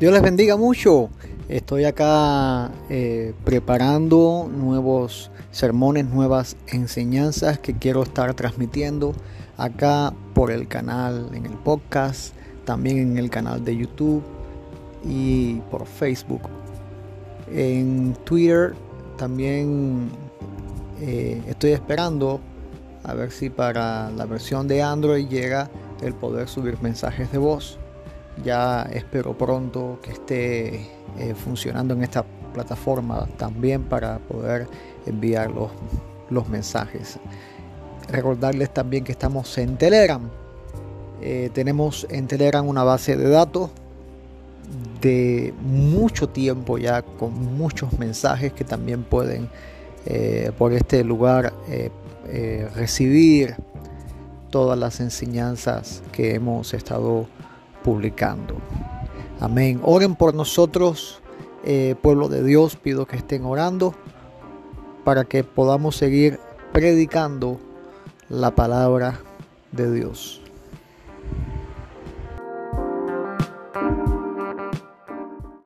Dios les bendiga mucho. Estoy acá eh, preparando nuevos sermones, nuevas enseñanzas que quiero estar transmitiendo acá por el canal, en el podcast, también en el canal de YouTube y por Facebook. En Twitter también eh, estoy esperando a ver si para la versión de Android llega el poder subir mensajes de voz. Ya espero pronto que esté eh, funcionando en esta plataforma también para poder enviar los, los mensajes. Recordarles también que estamos en Telegram. Eh, tenemos en Telegram una base de datos de mucho tiempo ya con muchos mensajes que también pueden eh, por este lugar recibir todas las enseñanzas que hemos estado publicando. Amén. Oren por nosotros, eh, pueblo de Dios, pido que estén orando para que podamos seguir predicando la palabra de Dios.